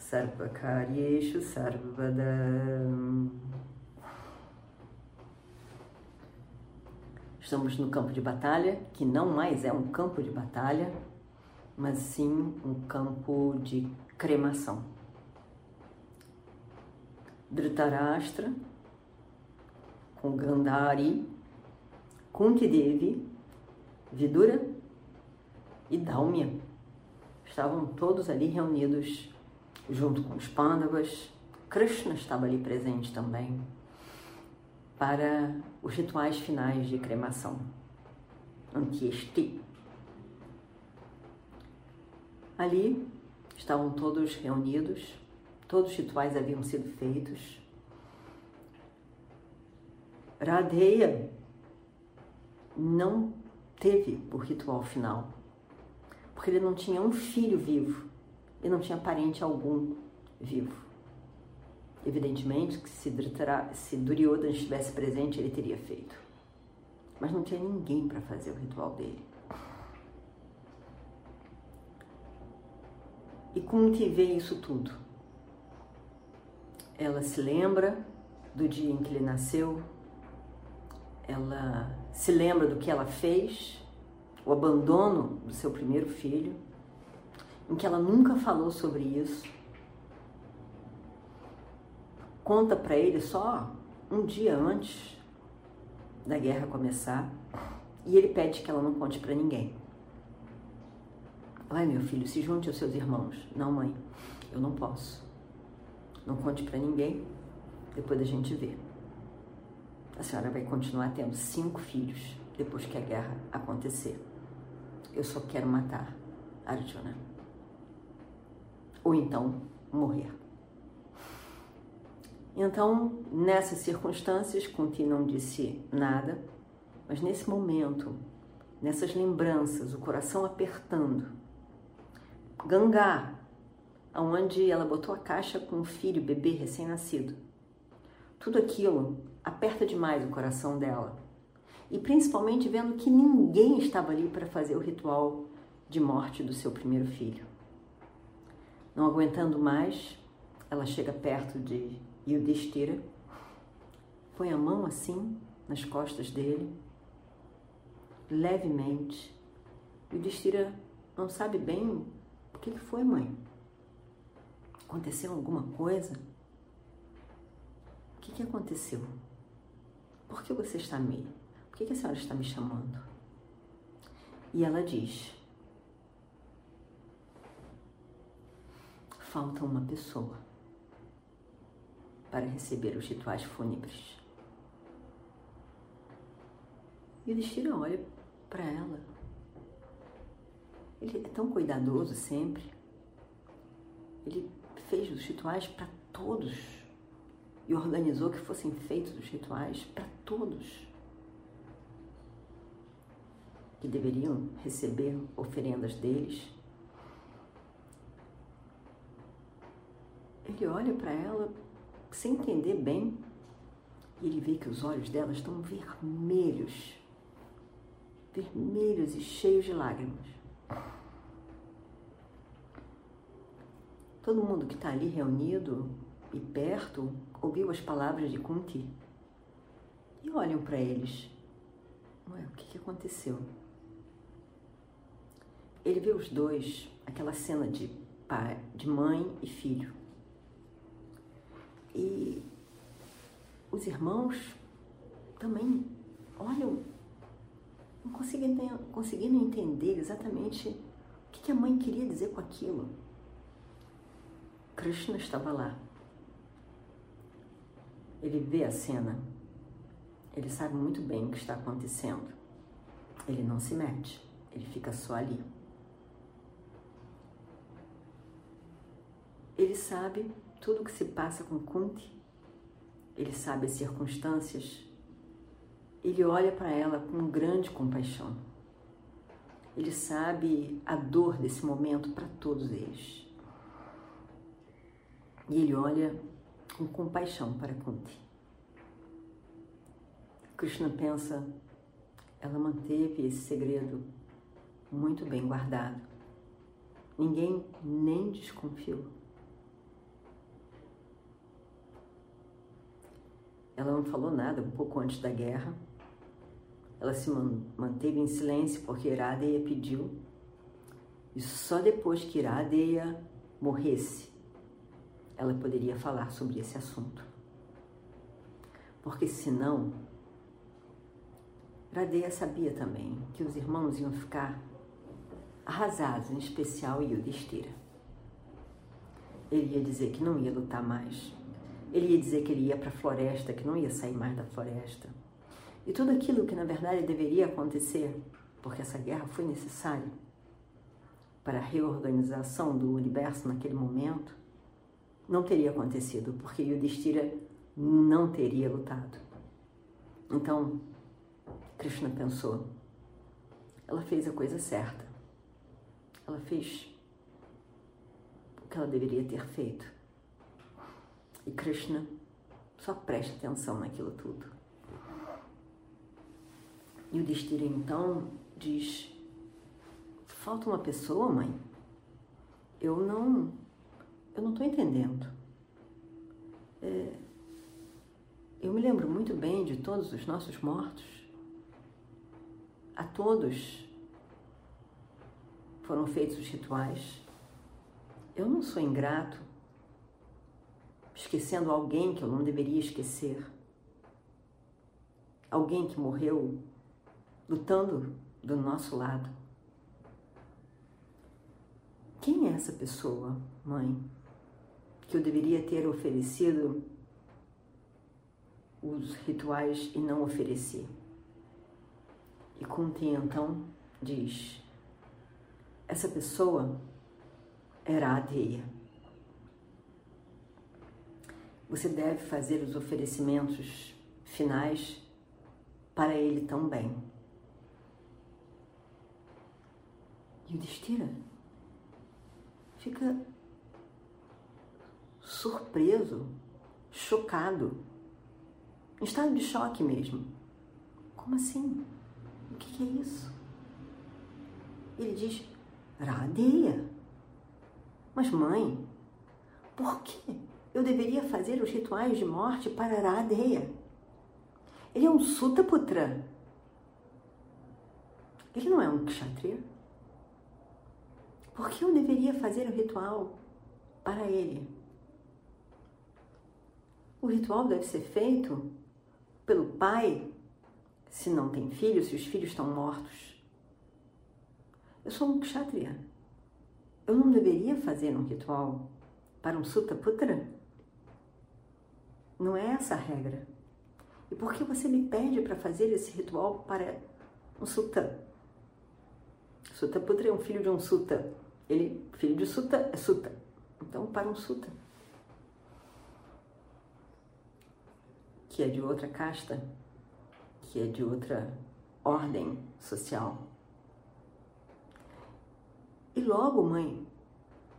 Sarvakaryeshu Sarvada Estamos no campo de batalha, que não mais é um campo de batalha, mas sim um campo de cremação. Dhritarashtra, com Gandhari, Kuntidevi, Vidura e Dalmia. Estavam todos ali reunidos junto com os Pandavas. Krishna estava ali presente também para os rituais finais de cremação. Antiesti. Ali estavam todos reunidos, todos os rituais haviam sido feitos. Radheya não teve o ritual final, porque ele não tinha um filho vivo e não tinha parente algum vivo. Evidentemente que se, se Duryodhana estivesse presente, ele teria feito. Mas não tinha ninguém para fazer o ritual dele. E Kunti vê isso tudo. Ela se lembra do dia em que ele nasceu, ela se lembra do que ela fez, o abandono do seu primeiro filho, em que ela nunca falou sobre isso. Conta para ele só um dia antes da guerra começar e ele pede que ela não conte para ninguém. Vai, meu filho, se junte aos seus irmãos. Não, mãe, eu não posso. Não conte para ninguém, depois a gente vê. A senhora vai continuar tendo cinco filhos depois que a guerra acontecer. Eu só quero matar Arjuna. Ou então morrer. Então, nessas circunstâncias, Kunti não disse nada, mas nesse momento, nessas lembranças, o coração apertando, Gangá, onde ela botou a caixa com o filho, bebê recém-nascido. Tudo aquilo aperta demais o coração dela. E principalmente vendo que ninguém estava ali para fazer o ritual de morte do seu primeiro filho. Não aguentando mais, ela chega perto de Yudhishthira, põe a mão assim nas costas dele, levemente. Yudhishthira não sabe bem o que foi, mãe. Aconteceu alguma coisa? O que, que aconteceu? Por que você está me. Por que, que a senhora está me chamando? E ela diz: Falta uma pessoa para receber os rituais fúnebres. E o destino olha para ela. Ele é tão cuidadoso sempre. Ele fez os rituais para todos e organizou que fossem feitos os rituais para todos que deveriam receber oferendas deles. Ele olha para ela sem entender bem e ele vê que os olhos dela estão vermelhos, vermelhos e cheios de lágrimas. Todo mundo que está ali reunido e perto ouviu as palavras de Kunti e olham para eles. Ué, o que, que aconteceu? Ele vê os dois, aquela cena de pai, de mãe e filho. E os irmãos também olham, não conseguindo, conseguindo entender exatamente o que a mãe queria dizer com aquilo. Krishna estava lá. Ele vê a cena. Ele sabe muito bem o que está acontecendo. Ele não se mete. Ele fica só ali. ele sabe tudo o que se passa com Kunti, ele sabe as circunstâncias, ele olha para ela com grande compaixão. Ele sabe a dor desse momento para todos eles. E ele olha com compaixão para Kunti. Krishna pensa, ela manteve esse segredo muito bem guardado. Ninguém nem desconfiou. Ela não falou nada um pouco antes da guerra. Ela se manteve em silêncio porque Iradeya pediu. E só depois que Iradeya morresse, ela poderia falar sobre esse assunto. Porque senão, Iradeya sabia também que os irmãos iam ficar arrasados, em especial Yudhishthira. Ele ia dizer que não ia lutar mais. Ele ia dizer que ele ia para a floresta, que não ia sair mais da floresta. E tudo aquilo que na verdade deveria acontecer, porque essa guerra foi necessária para a reorganização do universo naquele momento, não teria acontecido, porque Yudhishthira não teria lutado. Então, Krishna pensou, ela fez a coisa certa. Ela fez o que ela deveria ter feito. E Krishna só presta atenção naquilo tudo. E o Destira então diz: falta uma pessoa, mãe? Eu não, eu não estou entendendo. É, eu me lembro muito bem de todos os nossos mortos. A todos foram feitos os rituais. Eu não sou ingrato, esquecendo alguém que eu não deveria esquecer. Alguém que morreu lutando do nosso lado. Quem é essa pessoa, mãe, que eu deveria ter oferecido os rituais e não ofereci? E Kunti então diz: essa pessoa era Adeia. Você deve fazer os oferecimentos finais para ele também. E o Destira fica surpreso, chocado, em estado de choque mesmo. Como assim? O que é isso? Ele diz: Radeia. Mas, mãe, por que eu deveria fazer os rituais de morte para Radeia? Ele é um Sutaputra. Ele não é um Kshatriya. Por que eu deveria fazer o ritual para ele? O ritual deve ser feito pelo pai, se não tem filhos, se os filhos estão mortos. Eu sou um kshatriya. Eu não deveria fazer um ritual para um sutaputra? Não é essa a regra. E por que você me pede para fazer esse ritual para um sutta? Sutaputra é um filho de um sutta. Ele, filho de sutta, é sutta. Então, para um sutta. Que é de outra casta, que é de outra ordem social. E logo, mãe,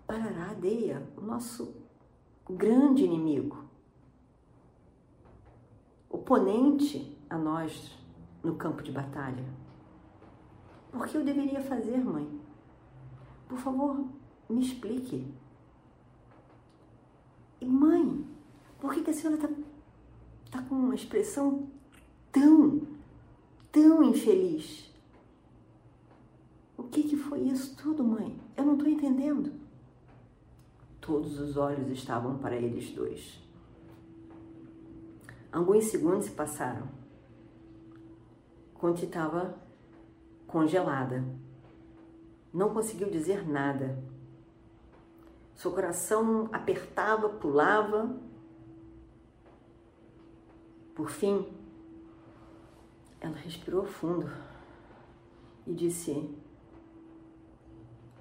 parará a Deia, o nosso grande inimigo, oponente a nós no campo de batalha. Por que eu deveria fazer, mãe? Por favor, me explique. E mãe, por que, que a senhora está tá com uma expressão tão, tão infeliz? O que, que foi isso tudo, mãe? Eu não estou entendendo. Todos os olhos estavam para eles dois. Alguns segundos se passaram. Conte estava congelada. Não conseguiu dizer nada. Seu coração apertava, pulava. Por fim, ela respirou fundo e disse: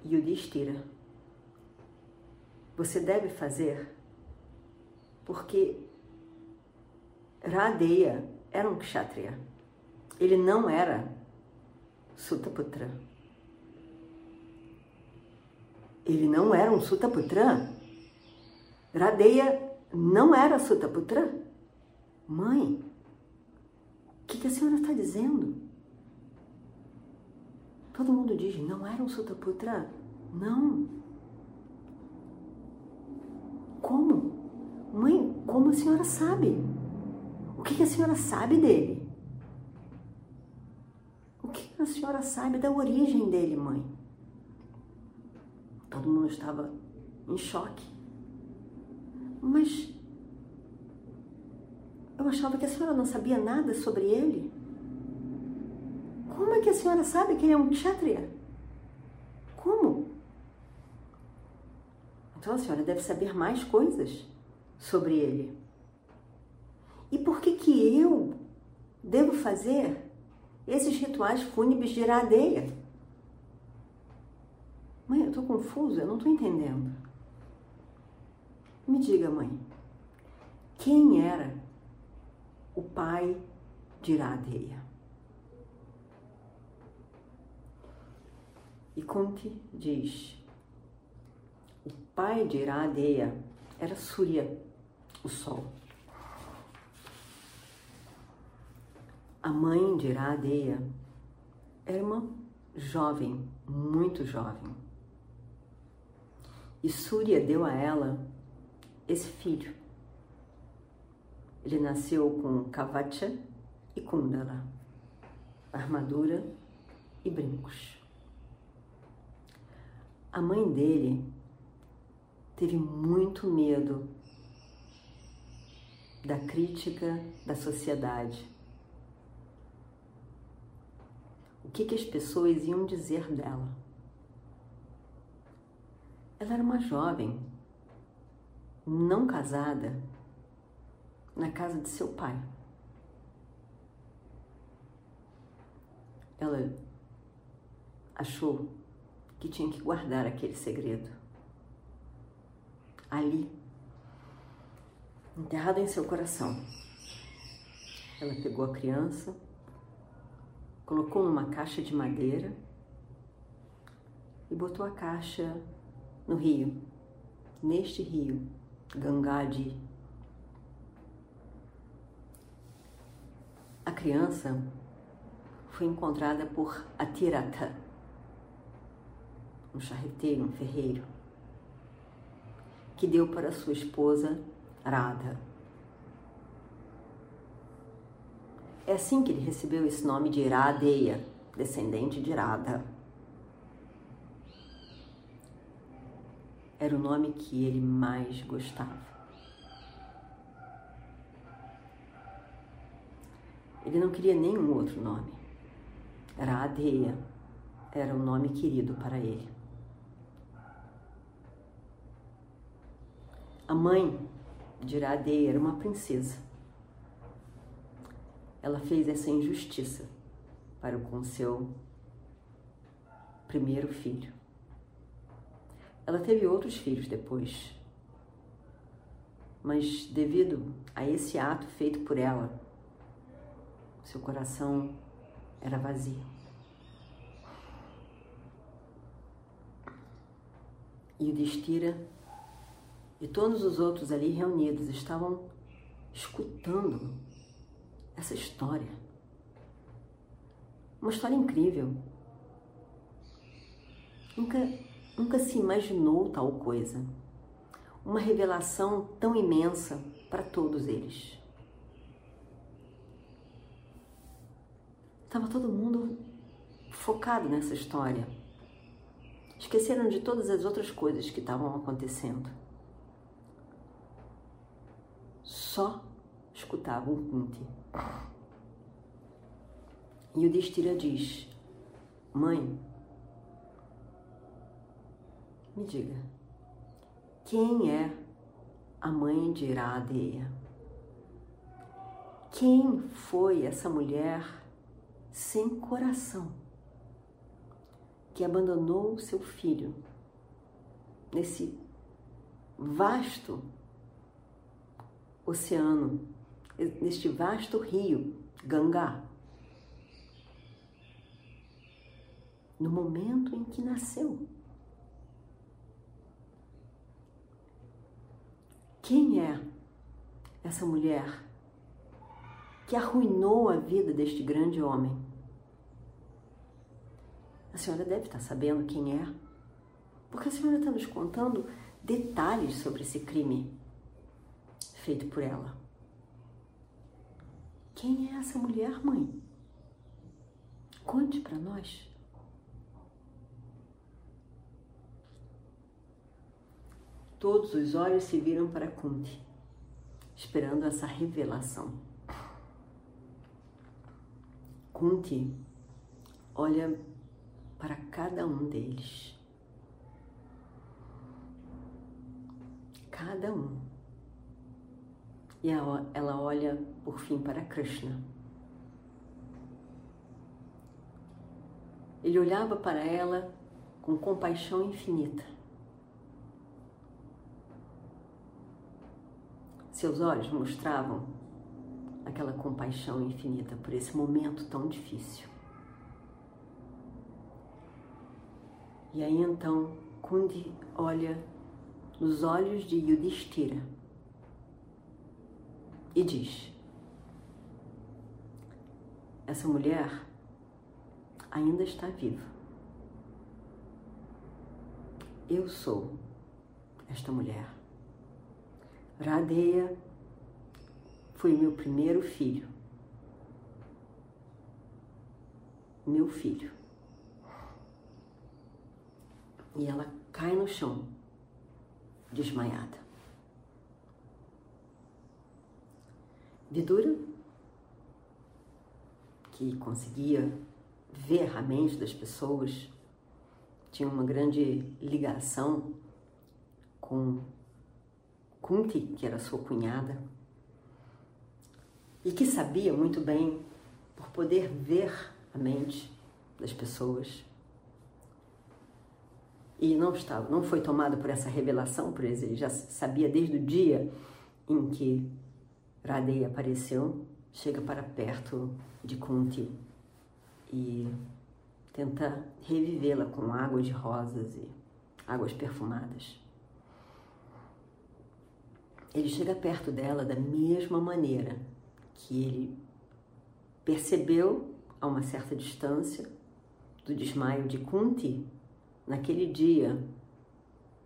Yudhishthira, você deve fazer porque Radeya era um kshatriya. Ele não era Sutaputra. Ele não era um Sutaputra. Radeya não era Sutaputra. Mãe, o que, que a senhora está dizendo? Todo mundo diz, não era um Sutaputra. Não. Como? Mãe, como a senhora sabe? O que, que a senhora sabe dele? O que a senhora sabe da origem dele, mãe? Todo mundo estava em choque. Mas eu achava que a senhora não sabia nada sobre ele. Como é que a senhora sabe que ele é um kshatriya? Como? Então a senhora deve saber mais coisas sobre ele. E por que que eu devo fazer esses rituais fúnebres de iradeia? Mãe, eu estou confusa, eu não estou entendendo. Me diga, mãe, quem era o pai de Iradeia? E Kunti diz: o pai de Iradeia era Surya, o sol. A mãe de Iradeia era uma jovem, muito jovem. E Surya deu a ela esse filho. Ele nasceu com Kavacha e Kundala, armadura e brincos. A mãe dele teve muito medo da crítica da sociedade. O que, que as pessoas iam dizer dela? Ela era uma jovem, não casada, na casa de seu pai. Ela achou que tinha que guardar aquele segredo. Ali, enterrado em seu coração. Ela pegou a criança, colocou numa caixa de madeira e botou a caixa no rio, neste rio, Gangadi. A criança foi encontrada por Atirata, um charreteiro, um ferreiro, que deu para sua esposa Radha. É assim que ele recebeu esse nome de Iradeya, descendente de Radha. Era o nome que ele mais gostava. Ele não queria nenhum outro nome. Era Adeia, era o nome querido para ele. A mãe de Iradeia era uma princesa. Ela fez essa injustiça para com seu primeiro filho. Ela teve outros filhos depois, mas devido a esse ato feito por ela, seu coração era vazio. E o Destira e todos os outros ali reunidos estavam escutando essa história. Uma história incrível. Nunca, nunca se imaginou tal coisa. Uma revelação tão imensa para todos eles. Estava todo mundo focado nessa história. Esqueceram de todas as outras coisas que estavam acontecendo. Só escutavam Kunti. E o Destira diz: Mãe, me diga, quem é a mãe de Iradeia? Quem foi essa mulher sem coração, que abandonou seu filho nesse vasto oceano, neste vasto rio, Gangá. No momento em que nasceu. Quem é essa mulher que arruinou a vida deste grande homem? A senhora deve estar sabendo quem é, porque a senhora está nos contando detalhes sobre esse crime feito por ela. Quem é essa mulher, mãe? Conte para nós. Todos os olhos se viram para Kunti, esperando essa revelação. Kunti olha para cada um deles. Cada um. E ela olha por fim para Krishna. Ele olhava para ela com compaixão infinita. Seus olhos mostravam aquela compaixão infinita por esse momento tão difícil. E aí então Kundi olha nos olhos de Yudhishthira e diz: Essa mulher ainda está viva. Eu sou esta mulher. Radeia foi meu primeiro filho. Meu filho. E ela cai no chão, desmaiada. Vidura, que conseguia ver a mente das pessoas, tinha uma grande ligação com Kunti, que era sua cunhada, e que sabia muito bem, por poder ver a mente das pessoas, e não estava, não foi tomado por essa revelação, por ele já sabia desde o dia em que Radei apareceu, chega para perto de Kunti e tenta revivê-la com água de rosas e águas perfumadas. Ele chega perto dela da mesma maneira que ele percebeu a uma certa distância do desmaio de Kunti naquele dia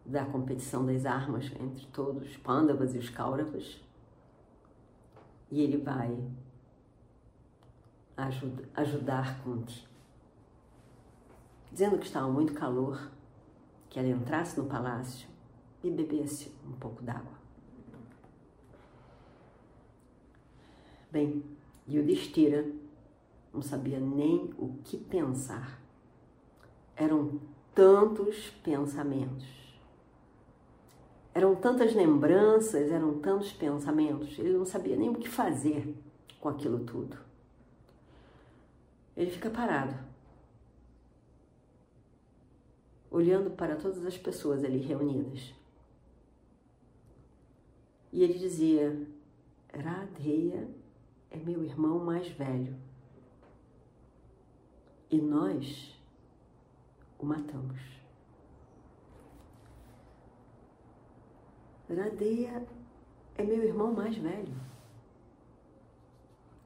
da competição das armas entre todos os Pandavas e os Kauravas e ele vai ajud ajudar Kunti. Dizendo que estava muito calor, que ela entrasse no palácio e bebesse um pouco d'água. Bem, Yudhishthira não sabia nem o que pensar. Eram tantos pensamentos eram tantas lembranças, eram tantos pensamentos, ele não sabia nem o que fazer com aquilo tudo. Ele fica parado, olhando para todas as pessoas ali reunidas. E ele dizia: Radheya é meu irmão mais velho. E nós o matamos. Radeia é meu irmão mais velho.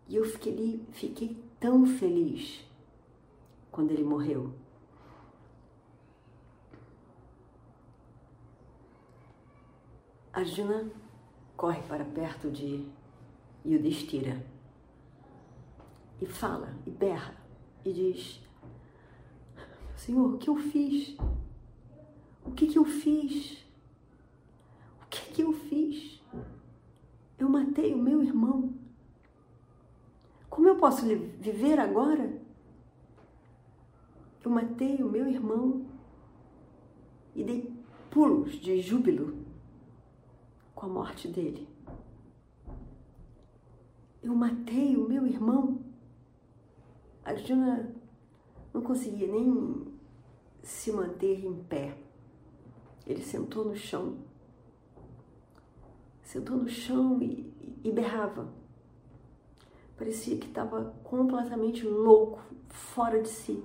E eu fiquei, fiquei tão feliz quando ele morreu. Arjuna corre para perto de Yudhishthira e fala, e berra, e diz: Senhor, o que eu fiz? O que, que eu fiz? Que, eu fiz? Eu matei o meu irmão. Como eu posso viver agora? Eu matei o meu irmão e dei pulos de júbilo com a morte dele. Eu matei o meu irmão. Arjuna não conseguia nem se manter em pé. Ele sentou no chão sentou no chão e, e berrava. Parecia que estava completamente louco, fora de si.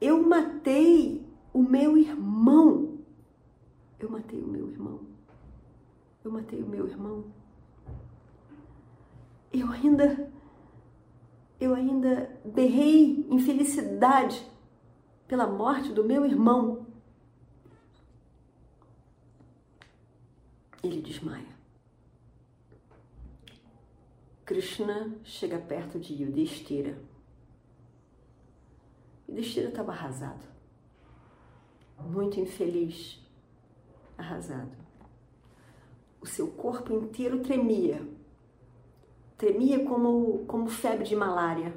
Eu matei o meu irmão. Eu matei o meu irmão. Eu matei o meu irmão. Eu ainda eu ainda berrei em felicidade pela morte do meu irmão. Ele desmaia. Krishna chega perto de Yudhishthira. Yudhishthira estava arrasado, muito infeliz, arrasado. O seu corpo inteiro tremia, tremia como, como febre de malária.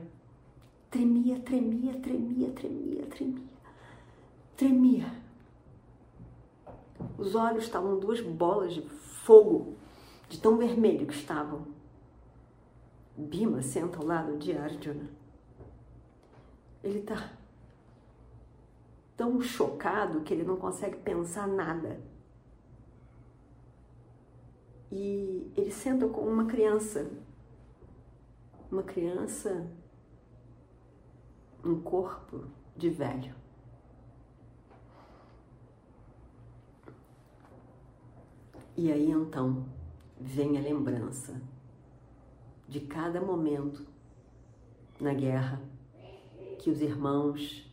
Tremia, tremia, tremia, tremia, tremia, tremia. Os olhos estavam duas bolas de fogo, de tão vermelho que estavam. Bima senta ao lado de Arjuna. Ele está tão chocado que ele não consegue pensar nada. E ele senta com uma criança, uma criança, um corpo de velho. E aí então vem a lembrança de cada momento na guerra que os irmãos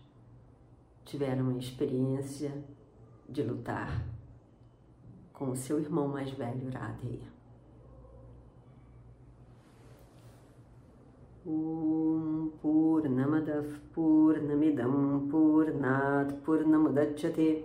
tiveram a experiência de lutar com o seu irmão mais velho, Radheya. Om Purnamadav Purnamidam Purnat Purnamudachyate